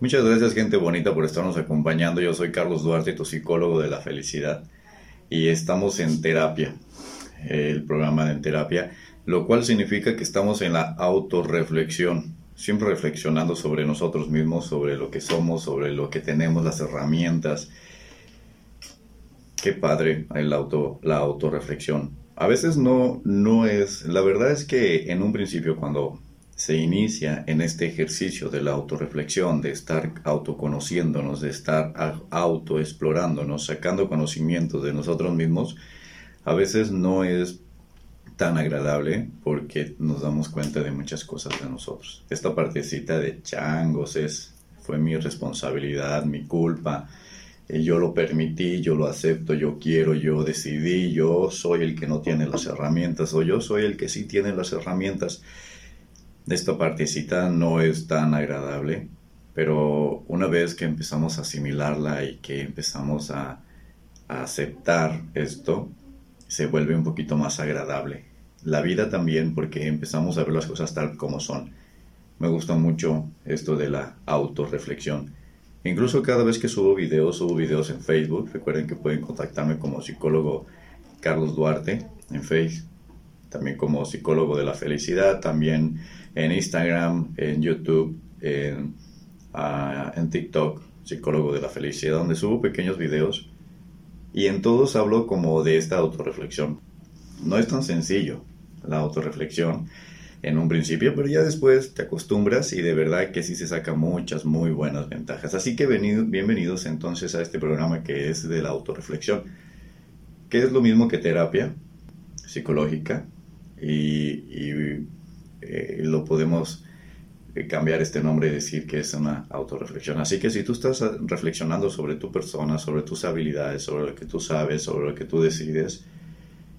Muchas gracias gente bonita por estarnos acompañando. Yo soy Carlos Duarte, tu psicólogo de la felicidad. Y estamos en terapia, el programa de terapia, lo cual significa que estamos en la autorreflexión, siempre reflexionando sobre nosotros mismos, sobre lo que somos, sobre lo que tenemos, las herramientas. Qué padre el auto, la autorreflexión. A veces no, no es, la verdad es que en un principio cuando se inicia en este ejercicio de la autorreflexión, de estar autoconociéndonos, de estar autoexplorándonos, sacando conocimientos de nosotros mismos, a veces no es tan agradable porque nos damos cuenta de muchas cosas de nosotros. Esta partecita de changos es, fue mi responsabilidad, mi culpa, eh, yo lo permití, yo lo acepto, yo quiero, yo decidí, yo soy el que no tiene las herramientas o yo soy el que sí tiene las herramientas esta partecita no es tan agradable, pero una vez que empezamos a asimilarla y que empezamos a, aceptar esto, se vuelve un poquito más agradable. La vida también, porque empezamos a ver las cosas tal como son. Me gusta mucho esto de la autorreflexión. Incluso cada vez que subo videos, subo videos en Facebook. Recuerden que pueden contactarme como psicólogo Carlos Duarte en Facebook. También como psicólogo de la felicidad. También en Instagram, en YouTube, en, ah, en TikTok, psicólogo de la felicidad, donde subo pequeños videos y en todos hablo como de esta autorreflexión. No es tan sencillo la autorreflexión en un principio, pero ya después te acostumbras y de verdad que sí se saca muchas muy buenas ventajas. Así que bienvenidos entonces a este programa que es de la autorreflexión, que es lo mismo que terapia psicológica y eh, lo podemos eh, cambiar este nombre y decir que es una autorreflexión. Así que si tú estás ah, reflexionando sobre tu persona, sobre tus habilidades, sobre lo que tú sabes, sobre lo que tú decides,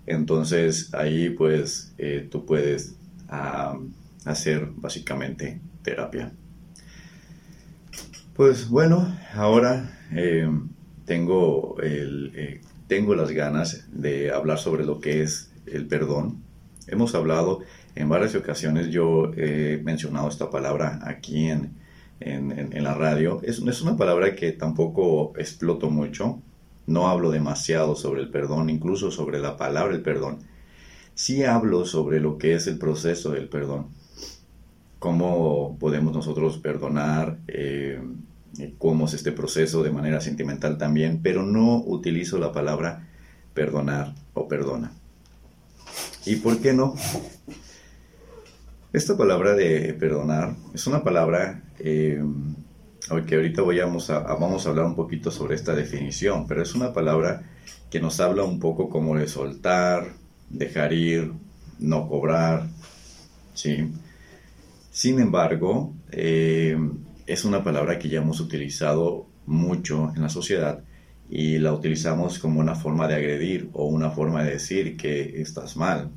entonces ahí pues eh, tú puedes hacer básicamente terapia. Pues bueno, ahora tengo, el, tengo las ganas de hablar sobre lo que es el perdón. Hemos hablado en varias ocasiones yo he mencionado esta palabra aquí en, en, la radio. Es, es, una palabra que tampoco exploto mucho. No hablo demasiado sobre el perdón, incluso sobre la palabra el perdón. Sí hablo sobre lo que es el proceso del perdón. Cómo podemos nosotros perdonar, eh, cómo es este proceso de manera sentimental también, pero no utilizo la palabra perdonar o perdona. ¿Y por qué no? Esta palabra de perdonar es una palabra eh, que ahorita vamos a, vamos a hablar un poquito sobre esta definición, pero es una palabra que nos habla un poco como de soltar, dejar ir, no cobrar, ¿sí? Sin embargo, eh, es una palabra que ya hemos utilizado mucho en la sociedad y la utilizamos como una forma de agredir o una forma de decir que estás mal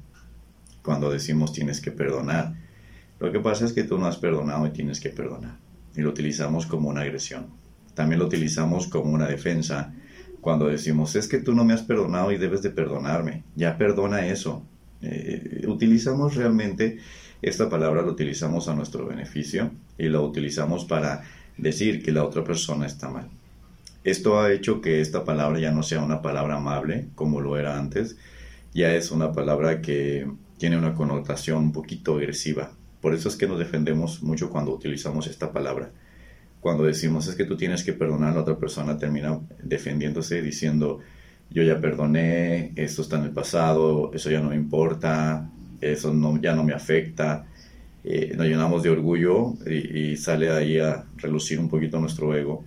cuando decimos tienes que perdonar. Lo que pasa es que tú no has perdonado y tienes que perdonar. Y lo utilizamos como una agresión. También lo utilizamos como una defensa cuando decimos, es que tú no me has perdonado y debes de perdonarme. Ya perdona eso. Eh, utilizamos realmente esta palabra, la utilizamos a nuestro beneficio y la utilizamos para decir que la otra persona está mal. Esto ha hecho que esta palabra ya no sea una palabra amable como lo era antes, ya es una palabra que tiene una connotación un poquito agresiva, por eso es que nos defendemos mucho cuando utilizamos esta palabra. Cuando decimos es que tú tienes que perdonar, a la otra persona termina defendiéndose diciendo yo ya perdoné, esto está en el pasado, eso ya no me importa, eso no, ya no me afecta. Eh, nos llenamos de orgullo y, sale ahí a relucir un poquito nuestro ego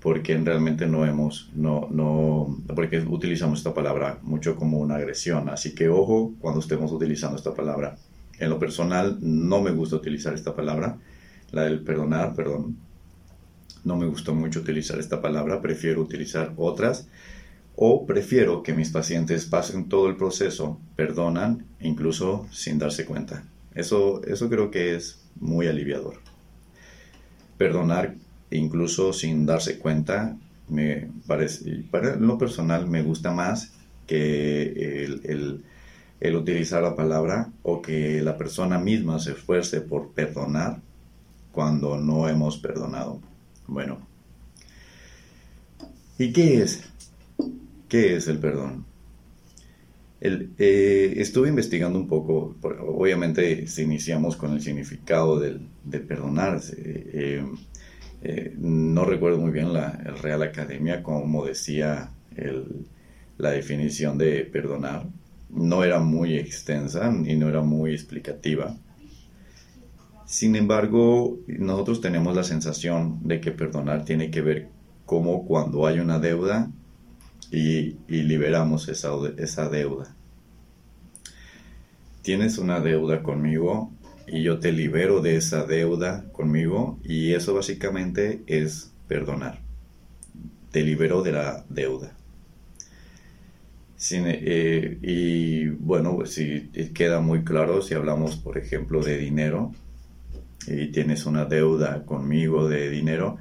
porque realmente no hemos, no, no, porque utilizamos esta palabra mucho como una agresión. Así que ojo cuando estemos utilizando esta palabra. En lo personal no me gusta utilizar esta palabra, la del perdonar, perdón. No me gusta mucho utilizar esta palabra, prefiero utilizar otras o prefiero que mis pacientes pasen todo el proceso, perdonan, incluso sin darse cuenta. Eso, eso creo que es muy aliviador. Perdonar incluso sin darse cuenta, me parece, para lo personal me gusta más que el el utilizar la palabra o que la persona misma se esfuerce por perdonar cuando no hemos perdonado. Bueno, ¿y qué es? ¿Qué es el perdón? Eh, estuve investigando un poco, obviamente si iniciamos con el significado del, de perdonar. Eh, eh, no recuerdo muy bien la Real Academia como decía la definición de perdonar. No era muy extensa y no era muy explicativa. Sin embargo, nosotros tenemos la sensación de que perdonar tiene que ver como cuando hay una deuda y, liberamos esa, esa deuda. Tienes una deuda conmigo y yo te libero de esa deuda conmigo y eso básicamente es perdonar. Te libero de la deuda. Eh, y bueno, si queda muy claro, si hablamos por ejemplo de dinero y tienes una deuda conmigo de dinero,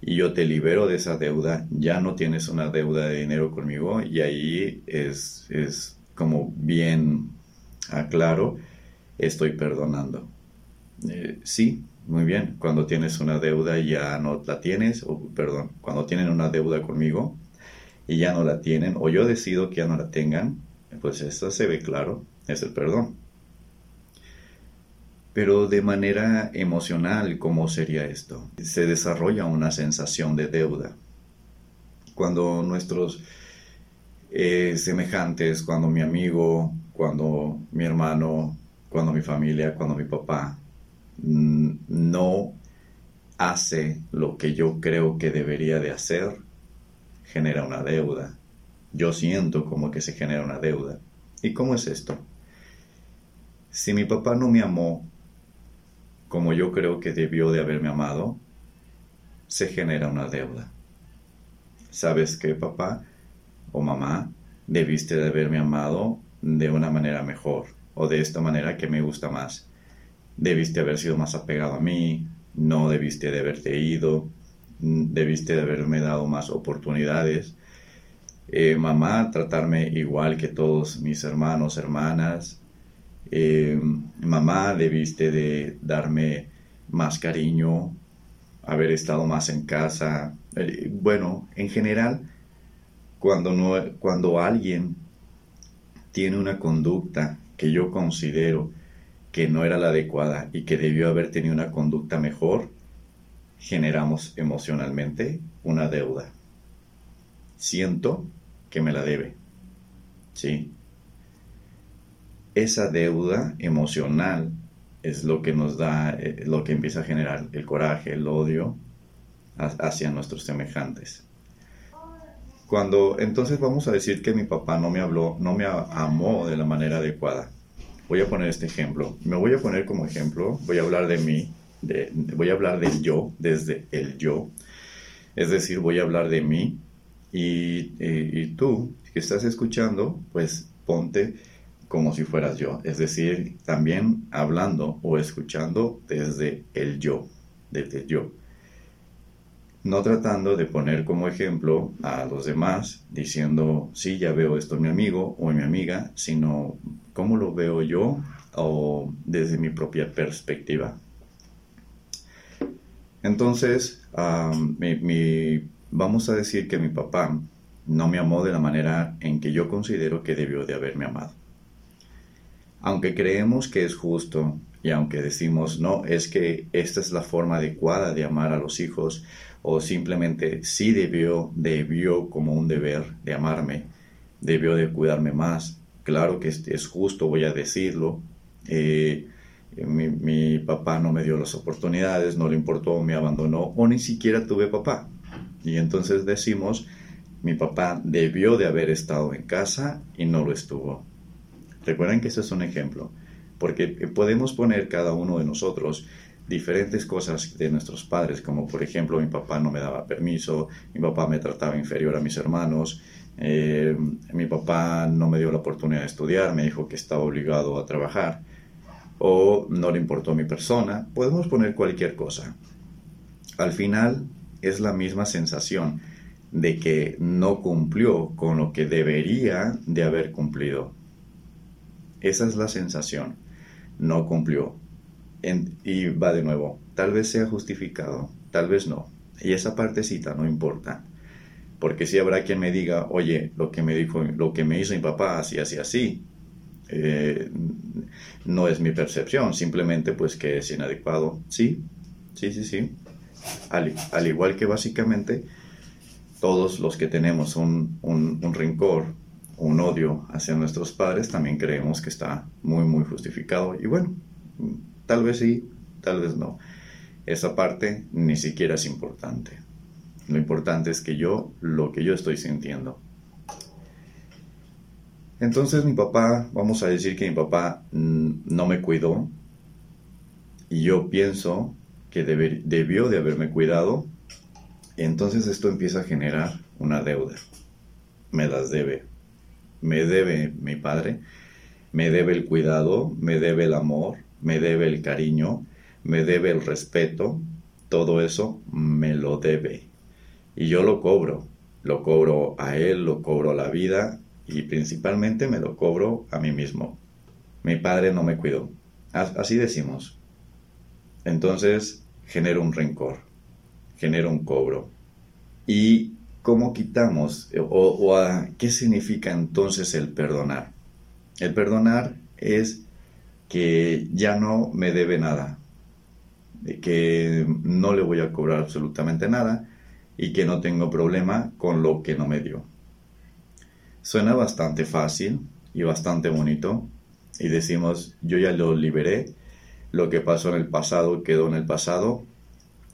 y yo te libero de esa deuda, ya no tienes una deuda de dinero conmigo y ahí es, es como bien aclaro, estoy perdonando. Eh, sí, muy bien, cuando tienes una deuda ya no la tienes, perdón, cuando tienen una deuda conmigo y ya no la tienen, o yo decido que ya no la tengan, pues eso se ve claro, es el perdón pero de manera emocional, ¿cómo sería esto? Se desarrolla una sensación de deuda. Cuando nuestros eh, semejantes, cuando mi amigo, cuando mi hermano, cuando mi familia, cuando mi papá mm, no hace lo que yo creo que debería de hacer, genera una deuda. Yo siento como que se genera una deuda. ¿Y cómo es esto? Si mi papá no me amó como yo creo que debió de haberme amado, se genera una deuda. ¿Sabes qué, papá o mamá? Debiste de haberme amado de una manera mejor o de esta manera que me gusta más. Debiste haber sido más apegado a mí, no debiste de haberte ido, debiste de haberme dado más oportunidades. Eh, mamá, tratarme igual que todos mis hermanos, hermanas, eh, mamá, debiste de darme más cariño, haber estado más en casa. Eh, bueno, en general, cuando, no, cuando alguien tiene una conducta que yo considero que no era la adecuada y que debió haber tenido una conducta mejor, generamos emocionalmente una deuda. Siento que me la debe. ¿Sí? esa deuda emocional es lo que nos da, eh, lo que empieza a generar el coraje, el odio hacia nuestros semejantes. Cuando entonces vamos a decir que mi papá no me habló, no me amó de la manera adecuada. Voy a poner este ejemplo. Me voy a poner como ejemplo, voy a hablar de mí, voy a hablar del yo, desde el yo. Es decir, voy a hablar de mí y, eh, y tú que estás escuchando, pues ponte como si fueras yo, es decir, también hablando o escuchando desde el yo, desde yo. No tratando de poner como ejemplo a los demás, diciendo, sí, ya veo esto en mi amigo o mi amiga, sino cómo lo veo yo o desde mi propia perspectiva. Entonces, vamos a decir que mi papá no me amó de la manera en que yo considero que debió de haberme amado. Aunque creemos que es justo y aunque decimos no, es que esta es la forma adecuada de amar a los hijos o simplemente sí debió, debió como un deber de amarme, debió de cuidarme más. Claro que es, justo, voy a decirlo. Eh, mi, mi, papá no me dio las oportunidades, no le importó, me abandonó o ni siquiera tuve papá. Y entonces decimos, mi papá debió de haber estado en casa y no lo estuvo. Recuerden que ese es un ejemplo, porque podemos poner cada uno de nosotros diferentes cosas de nuestros padres, como por ejemplo mi papá no me daba permiso, mi papá me trataba inferior a mis hermanos, eh, mi papá no me dio la oportunidad de estudiar, me dijo que estaba obligado a trabajar, o no le importó mi persona, podemos poner cualquier cosa. Al final es la misma sensación de que no cumplió con lo que debería de haber cumplido. Esa es la sensación. No cumplió. y va de nuevo. Tal vez sea justificado, tal vez no. Y esa partecita no importa. Porque si habrá quien me diga, oye, lo que me dijo, lo que me hizo mi papá, así, así, así, eh, no es mi percepción, simplemente pues que es inadecuado. Sí, sí, sí, sí. Al, igual que básicamente todos los que tenemos un, un, un rencor, un odio hacia nuestros padres, también creemos que está muy, muy justificado. Y bueno, tal vez sí, tal vez no. Esa parte ni siquiera es importante. Lo importante es que yo, lo que yo estoy sintiendo. Entonces mi papá, vamos a decir que mi papá mm, no me cuidó y yo pienso que debió de haberme cuidado. Entonces esto empieza a generar una deuda. Me las debe. Me debe mi padre, me debe el cuidado, me debe el amor, me debe el cariño, me debe el respeto. Todo eso me lo debe y yo lo cobro. Lo cobro a él, lo cobro a la vida y principalmente me lo cobro a mí mismo. Mi padre no me cuidó. Así decimos. Entonces genero un rencor, genero un cobro. ¿Y cómo quitamos o, o qué significa entonces el perdonar? El perdonar es que ya no me debe nada, que no le voy a cobrar absolutamente nada, y que no tengo problema con lo que no me dio. Suena bastante fácil y bastante bonito y decimos, yo ya lo liberé, lo que pasó en el pasado quedó en el pasado,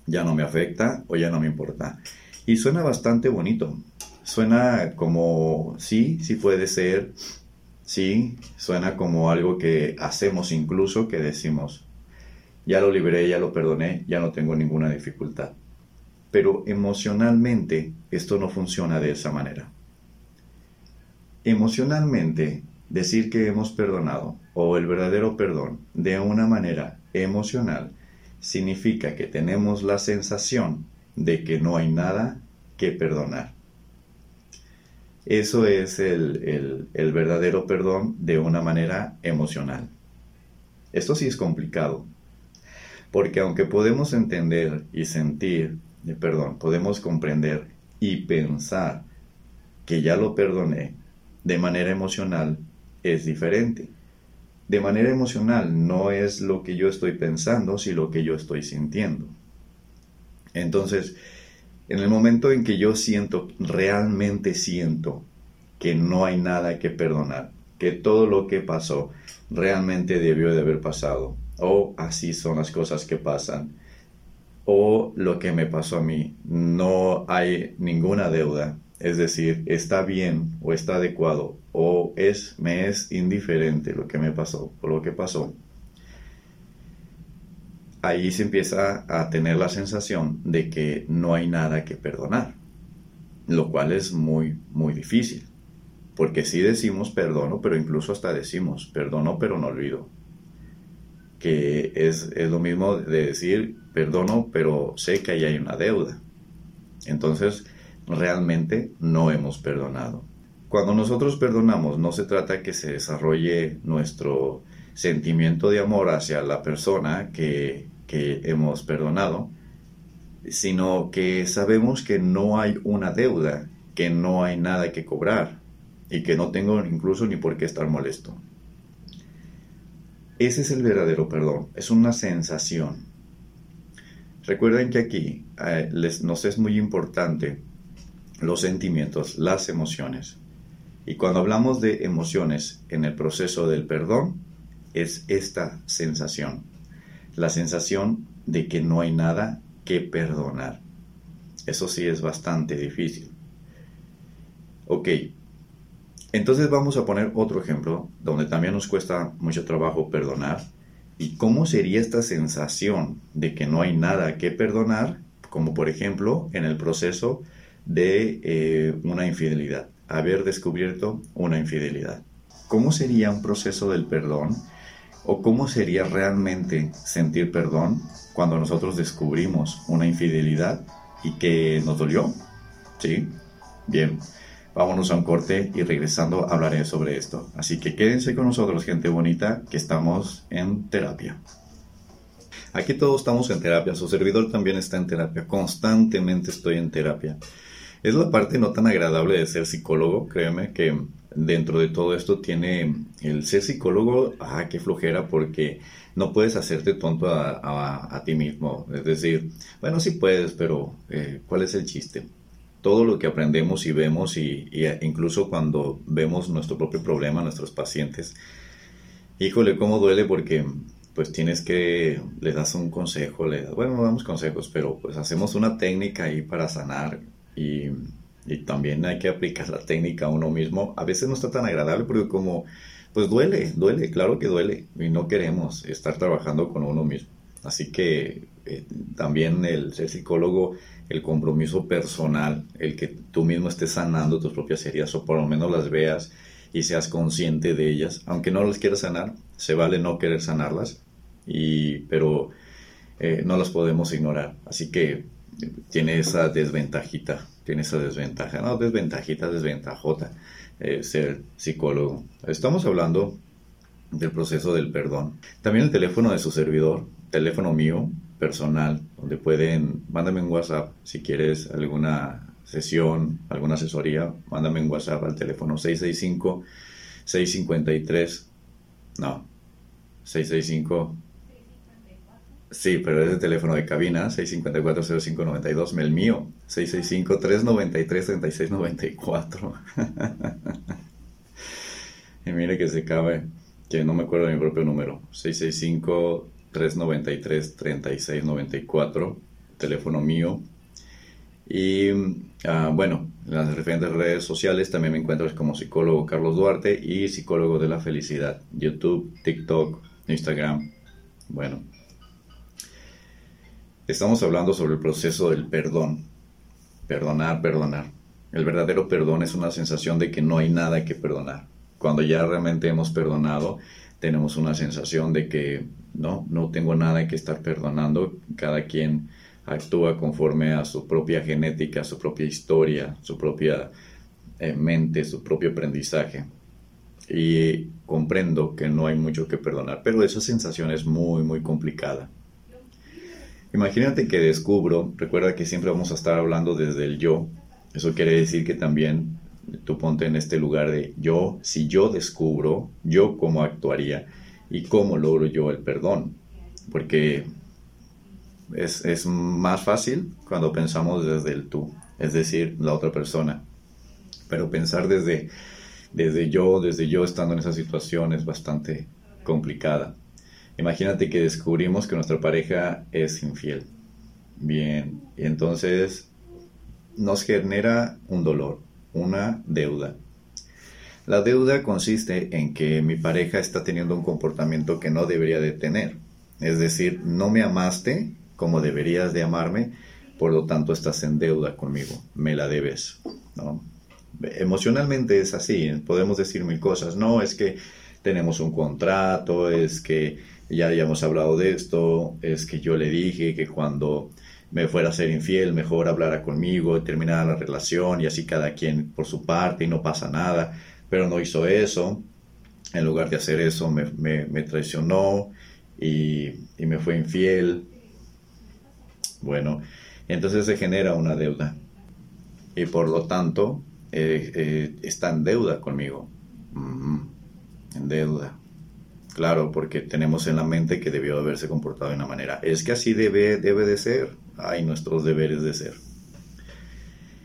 ya no me afecta o ya no me importa. Y suena bastante bonito. Suena como, sí, sí puede ser, sí, suena como algo que hacemos incluso, que decimos, ya lo liberé, ya lo perdoné, ya no tengo ninguna dificultad. Pero emocionalmente esto no funciona de esa manera. Emocionalmente, decir que hemos perdonado o el verdadero perdón de una manera emocional significa que tenemos la sensación de que no hay nada que perdonar. Eso es el, el, verdadero perdón de una manera emocional. Esto sí es complicado, porque aunque podemos entender y sentir perdón, podemos comprender y pensar que ya lo perdoné de manera emocional es diferente. De manera emocional no es lo que yo estoy pensando, sino lo que yo estoy sintiendo. Entonces, en el momento en que yo siento, realmente siento que no hay nada que perdonar, que todo lo que pasó realmente debió de haber pasado, o así son las cosas que pasan, o lo que me pasó a mí. No hay ninguna deuda, es decir, está bien o está adecuado o es me es indiferente lo que me pasó o lo que pasó. Ahí se empieza a tener la sensación de que no hay nada que perdonar, lo cual es muy muy difícil, porque si decimos perdono, pero incluso hasta decimos perdono pero no olvido que es, lo mismo de decir perdono, pero sé que ahí hay una deuda. Entonces, realmente no hemos perdonado. Cuando nosotros perdonamos, no se trata que se desarrolle nuestro sentimiento de amor hacia la persona que, que hemos perdonado, sino que sabemos que no hay una deuda, que no hay nada que cobrar y que no tengo incluso ni por qué estar molesto. Ese es el verdadero perdón, es una sensación. Recuerden que aquí eh, les, nos es muy importante los sentimientos, las emociones. Y cuando hablamos de emociones en el proceso del perdón, es esta sensación, la sensación de que no hay nada que perdonar. Eso sí es bastante difícil. Ok, entonces vamos a poner otro ejemplo donde también nos cuesta mucho trabajo perdonar. ¿Y cómo sería esta sensación de que no hay nada que perdonar? Como por ejemplo en el proceso de eh, una infidelidad, haber descubierto una infidelidad. ¿Cómo sería un proceso del perdón? ¿O cómo sería realmente sentir perdón cuando nosotros descubrimos una infidelidad y que nos dolió? ¿Sí? Bien. Vámonos a un corte y regresando hablaré sobre esto. Así que quédense con nosotros, gente bonita, que estamos en terapia. Aquí todos estamos en terapia, su servidor también está en terapia, constantemente estoy en terapia. Es la parte no tan agradable de ser psicólogo, créeme que dentro de todo esto tiene el ser psicólogo, ah, qué flojera, porque no puedes hacerte tonto a, ti mismo. Es decir, bueno, sí puedes, pero eh, ¿cuál es el chiste? Todo lo que aprendemos y vemos, y, incluso cuando vemos nuestro propio problema, nuestros pacientes, híjole, cómo duele porque pues tienes que, le das un consejo, le bueno, no damos consejos, pero pues hacemos una técnica ahí para sanar y, y también hay que aplicar la técnica a uno mismo. A veces no está tan agradable porque como pues duele, duele, claro que duele y no queremos estar trabajando con uno mismo. Así que eh, también el ser psicólogo, el compromiso personal, el que tú mismo estés sanando tus propias heridas o por lo menos las veas y seas consciente de ellas, aunque no las quieras sanar, se vale no querer sanarlas, y, pero eh, no las podemos ignorar. Así que tiene esa desventajita, tiene esa desventaja, no, desventajita, desventajota eh, ser psicólogo. Estamos hablando del proceso del perdón. También el teléfono de su servidor, teléfono mío, personal, donde pueden, mándame un WhatsApp si quieres alguna sesión, alguna asesoría, mándame un WhatsApp al teléfono 665 653 no 665 Sí, pero es el teléfono de cabina, 654-0592, el mío, 665-393-3694. y mire que se cabe, que no me acuerdo de mi propio número, 665-393-3694, teléfono mío. Y ah, bueno, en las diferentes redes sociales también me encuentro como psicólogo Carlos Duarte y psicólogo de la felicidad, YouTube, TikTok, Instagram. Bueno, Estamos hablando sobre el proceso del perdón. Perdonar, perdonar. El verdadero perdón es una sensación de que no hay nada que perdonar. Cuando ya realmente hemos perdonado, tenemos una sensación de que no, no tengo nada que estar perdonando. Cada quien actúa conforme a su propia genética, su propia historia, su propia eh, mente, su propio aprendizaje. Y comprendo que no hay mucho que perdonar, pero esa sensación es muy, muy complicada. Imagínate que descubro, recuerda que siempre vamos a estar hablando desde el yo. Eso quiere decir que también tú ponte en este lugar de yo, si yo descubro, yo cómo actuaría y cómo logro yo el perdón. Porque es, es más fácil cuando pensamos desde el tú, es decir, la otra persona. Pero pensar desde, desde yo, desde yo estando en esa situación es bastante complicada. Imagínate que descubrimos que nuestra pareja es infiel. Bien, y entonces nos genera un dolor, una deuda. La deuda consiste en que mi pareja está teniendo un comportamiento que no debería de tener. Es decir, no me amaste como deberías de amarme, por lo tanto estás en deuda conmigo, me la debes. Emocionalmente es así, podemos decir mil cosas. No, es que tenemos un contrato, es que ya habíamos hablado de esto, es que yo le dije que cuando me fuera a ser infiel, mejor hablara conmigo, y terminara la relación y así cada quien por su parte y no pasa nada, pero no hizo eso, en lugar de hacer eso me, traicionó y, me fue infiel. Bueno, entonces se genera una deuda y por lo tanto eh, eh, está en deuda conmigo, en deuda. Claro, porque tenemos en la mente que debió haberse comportado de una manera. Es que así debe, debe de ser. Hay nuestros deberes de ser.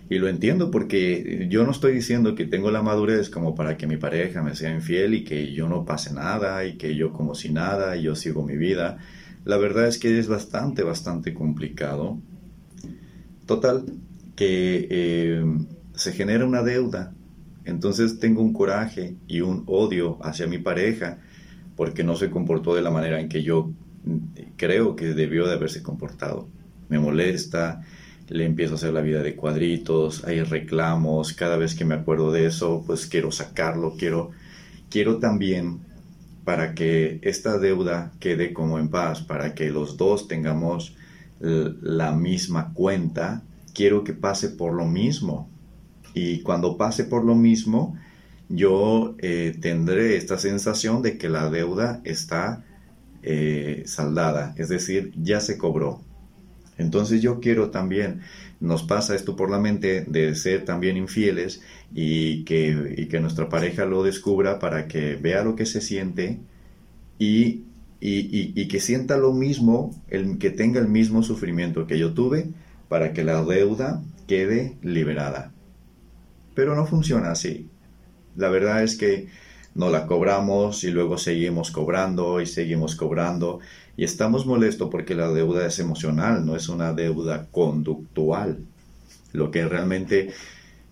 Y lo entiendo porque yo no estoy diciendo que tengo la madurez como para que mi pareja me sea infiel y que yo no pase nada y que yo como si nada y yo sigo mi vida. La verdad es que es bastante, bastante complicado. Total, que eh, se genera una deuda. Entonces tengo un coraje y un odio hacia mi pareja porque no se comportó de la manera en que yo creo que debió de haberse comportado. Me molesta, le empiezo a hacer la vida de cuadritos, hay reclamos, cada vez que me acuerdo de eso, pues quiero sacarlo, quiero, quiero también para que esta deuda quede como en paz, para que los dos tengamos la misma cuenta, quiero que pase por lo mismo. Y cuando pase por lo mismo, yo eh, tendré esta sensación de que la deuda está eh, saldada, es decir, ya se cobró. Entonces yo quiero también, nos pasa esto por la mente de ser también infieles y que, y que nuestra pareja lo descubra para que vea lo que se siente y, y, que sienta lo mismo, el, que tenga el mismo sufrimiento que yo tuve para que la deuda quede liberada. Pero no funciona así. La verdad es que no la cobramos y luego seguimos cobrando y seguimos cobrando y estamos molestos porque la deuda es emocional, no es una deuda conductual. Lo que realmente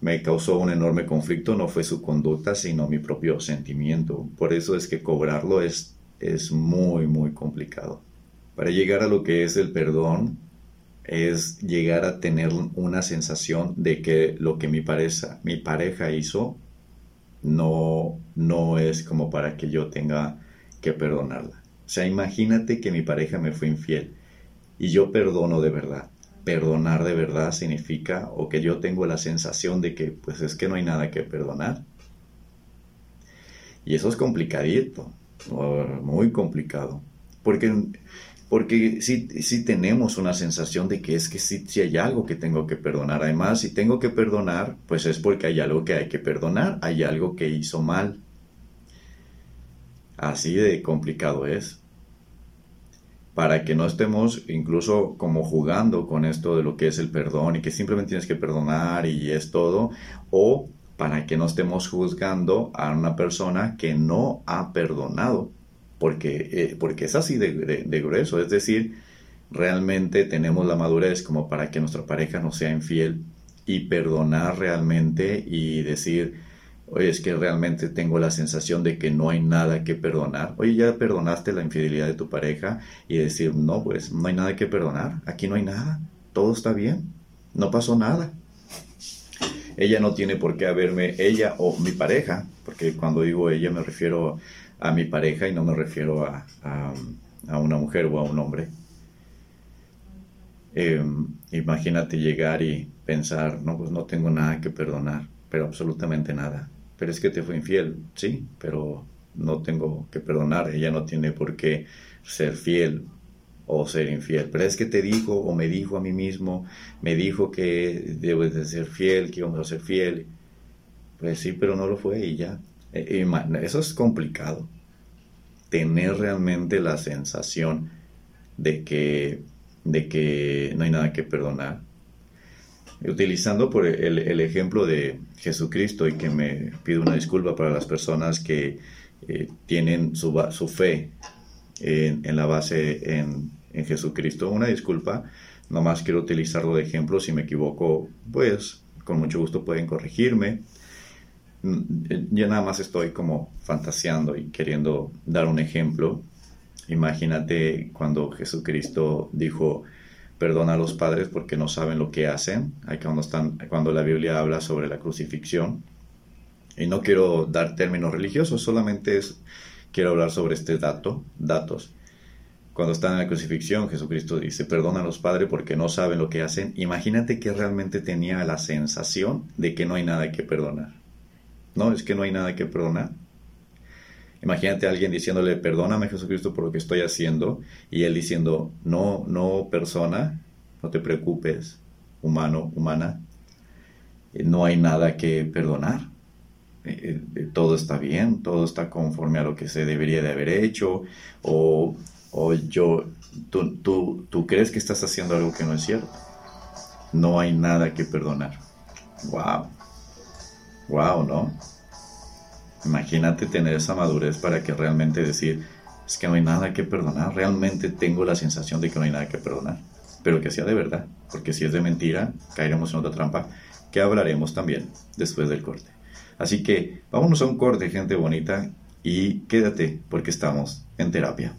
me causó un enorme conflicto no fue su conducta, sino mi propio sentimiento. Por eso es que cobrarlo es, es muy, muy complicado. Para llegar a lo que es el perdón, es llegar a tener una sensación de que lo que mi pareja, mi pareja hizo no, no es como para que yo tenga que perdonarla. O sea, imagínate que mi pareja me fue infiel y yo perdono de verdad. Perdonar de verdad significa o que yo tengo la sensación de que pues es que no hay nada que perdonar. Y eso es complicadito, muy complicado. Porque, porque sí, tenemos una sensación de que es que sí, sí hay algo que tengo que perdonar. Además, si tengo que perdonar, pues es porque hay algo que hay que perdonar, hay algo que hizo mal. Así de complicado es. Para que no estemos incluso como jugando con esto de lo que es el perdón y que simplemente tienes que perdonar y es todo. O para que no estemos juzgando a una persona que no ha perdonado. Porque, eh, porque es así de, de grueso. Es decir, realmente tenemos la madurez como para que nuestra pareja no sea infiel y perdonar realmente y decir, Oye, es que realmente tengo la sensación de que no hay nada que perdonar. Oye, ya perdonaste la infidelidad de tu pareja y decir, no, pues no hay nada que perdonar. Aquí no hay nada. Todo está bien. No pasó nada. Ella no tiene por qué haberme, ella o mi pareja, porque cuando digo ella me refiero mi pareja y no me refiero a, a, una mujer o a un hombre. Em, imagínate llegar y pensar, no, pues no tengo nada que perdonar, pero absolutamente nada pero es que te fue infiel, sí, pero no tengo que perdonar, ella no tiene por qué ser fiel o ser infiel, pero es que te dijo o me dijo a mí mismo, me dijo que debes de ser fiel, que íbamos a ser fiel, pues sí, pero no lo fue y ya. E, e, eso es complicado, tener realmente la sensación de que, de que no hay nada que perdonar utilizando por el, ejemplo de Jesucristo y que me pido una disculpa para las personas que eh, tienen su, su fe en, la base en, en, Jesucristo. Una disculpa, nomás quiero utilizarlo de ejemplo, si me equivoco, pues con mucho gusto pueden corregirme. Yo nada más estoy como fantaseando y queriendo dar un ejemplo. Imagínate cuando Jesucristo dijo, perdona a los padres porque no saben lo que hacen, cuando, cuando la Biblia habla sobre la crucifixión. Y no quiero dar términos religiosos, solamente quiero hablar sobre este dato, datos. Cuando están en la crucifixión, Jesucristo dice, perdona a los padres porque no saben lo que hacen. Imagínate que realmente tenía la sensación de que no hay nada que perdonar. No, es que no hay nada que perdonar. Imagínate a alguien diciéndole, perdóname Jesucristo por lo que estoy haciendo, y él diciendo, no, no persona, no te preocupes, humano, humana, eh, no hay nada que perdonar. Eh, eh, todo está bien, todo está conforme a lo que se debería de haber hecho, o, o yo, tú, tú, tú crees que estás haciendo algo que no es cierto. No hay nada que perdonar. Wow. Wow, ¿no? Imagínate tener esa madurez para que realmente decir, es que no hay nada que perdonar, realmente tengo la sensación de que no hay nada que perdonar, pero que sea de verdad, porque si es de mentira, caeremos en otra trampa que hablaremos también después del corte. Así que vámonos a un corte, gente bonita, y quédate porque estamos en terapia.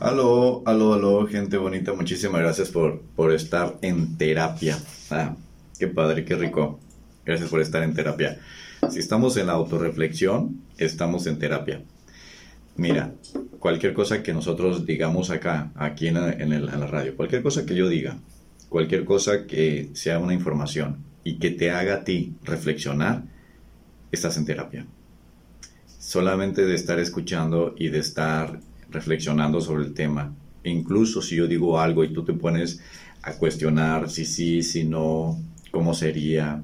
Aló, aló, aló, gente bonita, muchísimas gracias por, por estar en terapia. Ah, qué padre, qué rico. Gracias por estar en terapia. Si estamos en la autorreflexión, estamos en terapia. Mira, cualquier cosa que nosotros digamos acá, aquí en la, radio, cualquier cosa que yo diga, cualquier cosa que sea una información y que te haga a ti reflexionar, estás en terapia. Solamente de estar escuchando y de estar reflexionando sobre el tema. Incluso si yo digo algo y tú te pones a cuestionar si sí, si no, cómo sería.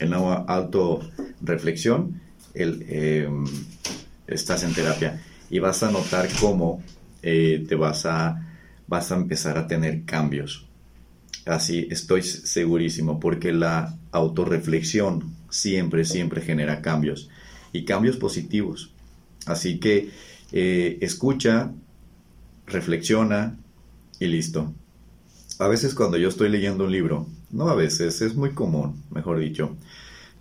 En la auto-reflexión, em, estás en terapia y vas a notar cómo eh, te vas a, vas a empezar a tener cambios. Así estoy segurísimo, porque la autorreflexión siempre, siempre genera cambios y cambios positivos. Así que eh, escucha, reflexiona y listo. A veces cuando yo estoy leyendo un libro, no a veces, es muy común, mejor dicho,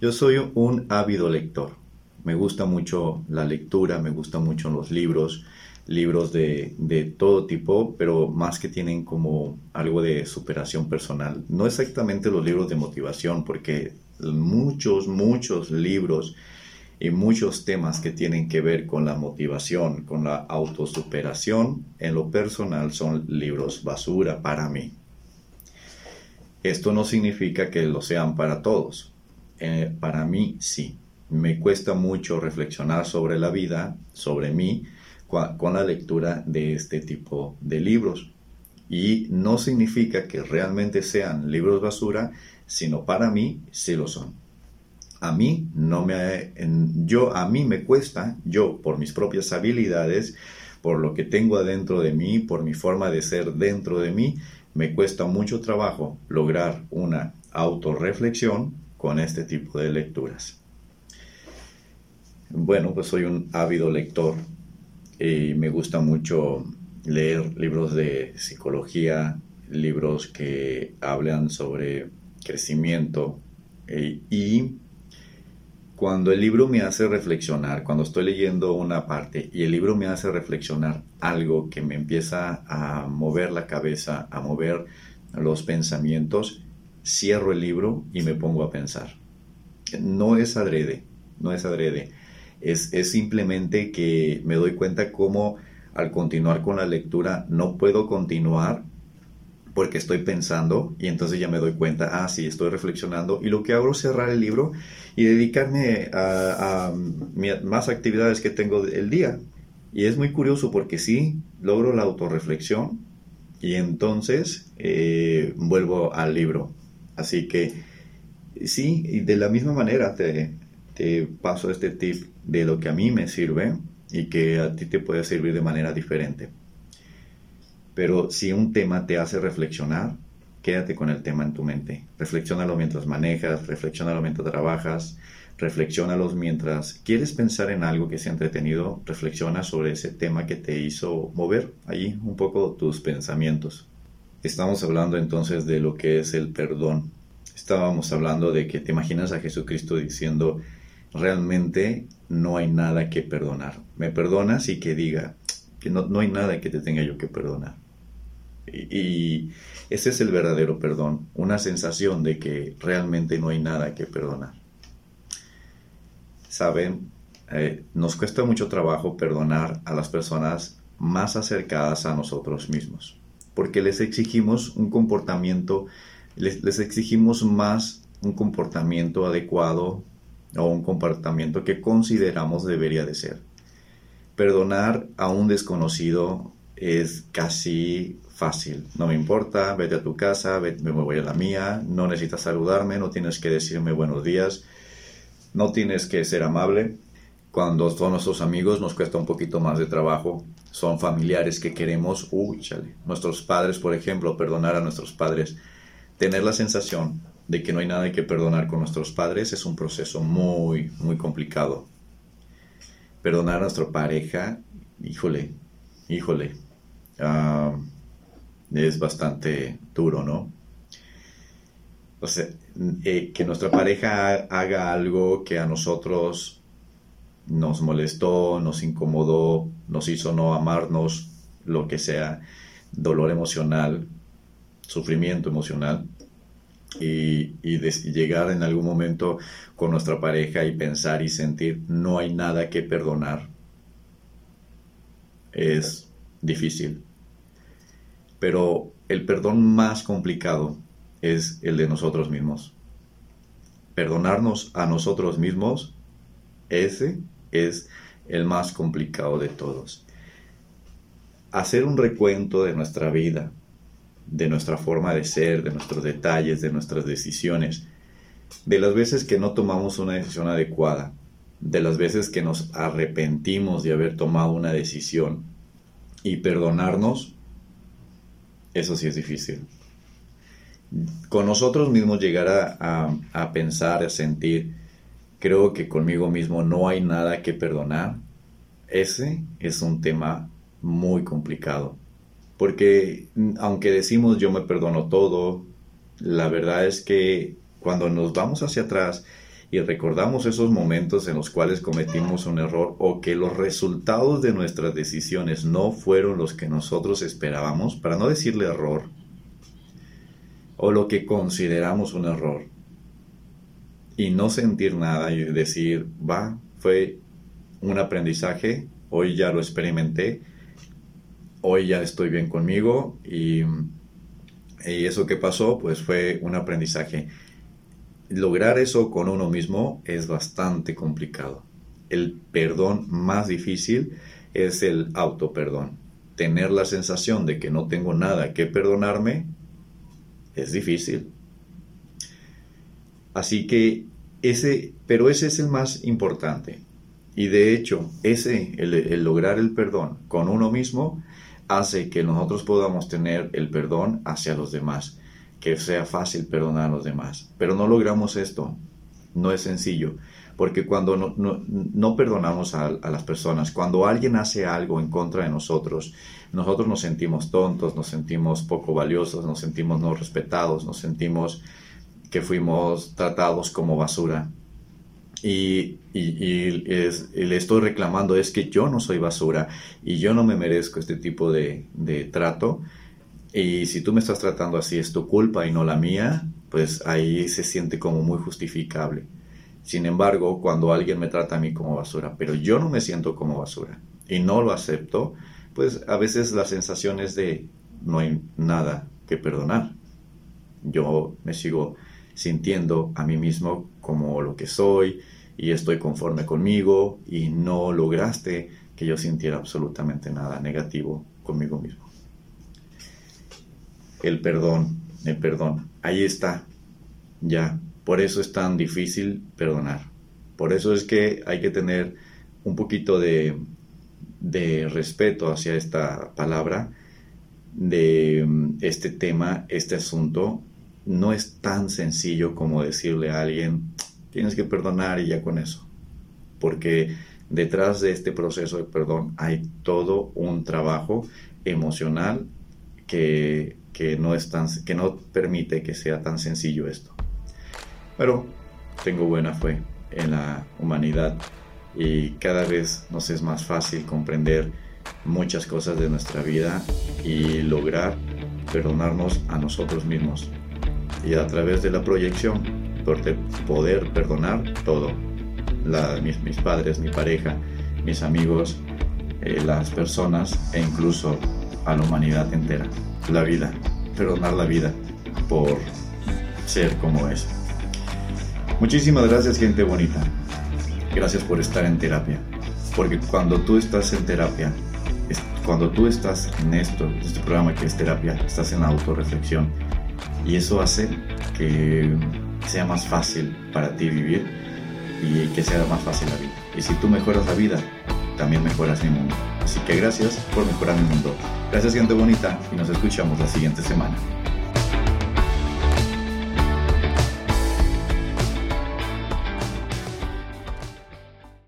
yo soy un ávido lector. Me gusta mucho la lectura, me gustan mucho los libros, libros de, todo tipo, pero más que tienen como algo de superación personal. No exactamente los libros de motivación, porque muchos, muchos libros y muchos temas que tienen que ver con la motivación, con la autosuperación, en lo personal son libros basura para mí. Esto no significa que lo sean para todos. Eh, para mí sí. Me cuesta mucho reflexionar sobre la vida, sobre mí, con la lectura de este tipo de libros. Y no significa que realmente sean libros basura, sino para mí sí lo son a mí no me yo a mí me cuesta yo por mis propias habilidades por lo que tengo adentro de mí por mi forma de ser dentro de mí me cuesta mucho trabajo lograr una autorreflexión con este tipo de lecturas. Bueno pues soy un ávido lector y me gusta mucho leer libros de psicología libros que hablan sobre crecimiento eh, y cuando el libro me hace reflexionar, cuando estoy leyendo una parte y el libro me hace reflexionar algo que me empieza a mover la cabeza, a mover los pensamientos, cierro el libro y me pongo a pensar. No es adrede, no es adrede. Es, es simplemente que me doy cuenta cómo al continuar con la lectura no puedo continuar porque estoy pensando y entonces ya me doy cuenta, ah, sí, estoy reflexionando y lo que hago es cerrar el libro y dedicarme a, más actividades que tengo el día. Y es muy curioso porque sí, logro la autorreflexión y entonces eh, vuelvo al libro. Así que sí, y de la misma manera te, te paso este tip de lo que a mí me sirve y que a ti te puede servir de manera diferente. Pero si un tema te hace reflexionar, quédate con el tema en tu mente. Reflexiónalo mientras manejas, reflexiónalo mientras trabajas, reflexiónalo mientras quieres pensar en algo que sea entretenido, reflexiona sobre ese tema que te hizo mover ahí un poco tus pensamientos. Estamos hablando entonces de lo que es el perdón. Estábamos hablando de que te imaginas a Jesucristo diciendo, realmente no hay nada que perdonar. Me perdonas y que diga que no, no hay nada que te tenga yo que perdonar. Y, ese es el verdadero perdón, una sensación de que realmente no hay nada que perdonar. Saben, eh, nos cuesta mucho trabajo perdonar a las personas más acercadas a nosotros mismos, porque les exigimos un comportamiento, les, les exigimos más un comportamiento adecuado o un comportamiento que consideramos debería de ser. Perdonar a un desconocido es casi fácil. No me importa, vete a tu casa, me voy a la mía, no necesitas saludarme, no tienes que decirme buenos días, no tienes que ser amable. Cuando son nuestros amigos nos cuesta un poquito más de trabajo, son familiares que queremos, uy, chale, nuestros padres, por ejemplo, perdonar a nuestros padres, tener la sensación de que no hay nada que perdonar con nuestros padres es un proceso muy, muy complicado. Perdonar a nuestra pareja, híjole, híjole. Ah, es bastante duro, ¿no? O sea, eh, que nuestra pareja haga algo que a nosotros nos molestó, nos incomodó, nos hizo no amarnos, lo que sea, dolor emocional, sufrimiento emocional, y, y llegar en algún momento con nuestra pareja y pensar y sentir no hay nada que perdonar, es difícil. Pero el perdón más complicado es el de nosotros mismos. Perdonarnos a nosotros mismos, ese es el más complicado de todos. hacer un recuento de nuestra vida, de nuestra forma de ser, de nuestros detalles, de nuestras decisiones, de las veces que no tomamos una decisión adecuada, de las veces que nos arrepentimos de haber tomado una decisión y perdonarnos, eso sí es difícil. Con nosotros mismos llegar a, a, pensar, a sentir, creo que conmigo mismo no hay nada que perdonar, ese es un tema muy complicado. Porque aunque decimos yo me perdono todo, la verdad es que cuando nos vamos hacia atrás y recordamos esos momentos en los cuales cometimos un error o que los resultados de nuestras decisiones no fueron los que nosotros esperábamos, para no decirle error, o lo que consideramos un error, y no sentir nada y decir, va, fue un aprendizaje, hoy ya lo experimenté, hoy ya estoy bien conmigo y, y eso que pasó pues fue un aprendizaje lograr eso con uno mismo es bastante complicado. El perdón más difícil es el autoperdón. Tener la sensación de que no tengo nada que perdonarme es difícil. Así que ese, pero ese es el más importante. Y de hecho, ese, el, lograr el perdón con uno mismo, hace que nosotros podamos tener el perdón hacia los demás que sea fácil perdonar a los demás. Pero no logramos esto, no es sencillo, porque cuando no, perdonamos a, a, las personas, cuando alguien hace algo en contra de nosotros, nosotros nos sentimos tontos, nos sentimos poco valiosos, nos sentimos no respetados, nos sentimos que fuimos tratados como basura. Y, y, le estoy reclamando es que yo no soy basura y yo no me merezco este tipo de, de trato, y si tú me estás tratando así, es tu culpa y no la mía, pues ahí se siente como muy justificable. Sin embargo, cuando alguien me trata a mí como basura, pero yo no me siento como basura y no lo acepto, pues a veces la sensación es de no hay nada que perdonar. Yo me sigo sintiendo a mí mismo como lo que soy y estoy conforme conmigo y no lograste que yo sintiera absolutamente nada negativo conmigo mismo el perdón, el perdón. Ahí está, ya. Por eso es tan difícil perdonar. Por eso es que hay que tener un poquito de, de respeto hacia esta palabra, de este tema, este asunto. No es tan sencillo como decirle a alguien, tienes que perdonar y ya con eso. Porque detrás de este proceso de perdón hay todo un trabajo emocional que que no, es tan, que no permite que sea tan sencillo esto. Pero tengo buena fe en la humanidad y cada vez nos es más fácil comprender muchas cosas de nuestra vida y lograr perdonarnos a nosotros mismos. Y a través de la proyección, poder perdonar todo. mis, mis, padres, mi pareja, mis amigos, eh, las personas e incluso a la humanidad entera la vida, perdonar la vida por ser como es. Muchísimas gracias gente bonita. Gracias por estar en terapia. Porque cuando tú estás en terapia, cuando tú estás en esto, este programa que es terapia, estás en la autorreflexión. Y eso hace que sea más fácil para ti vivir y que sea más fácil la vida. Y si tú mejoras la vida, también mejoras mi mundo. Así que gracias por mejorar mi mundo. Gracias gente bonita y nos escuchamos la siguiente semana.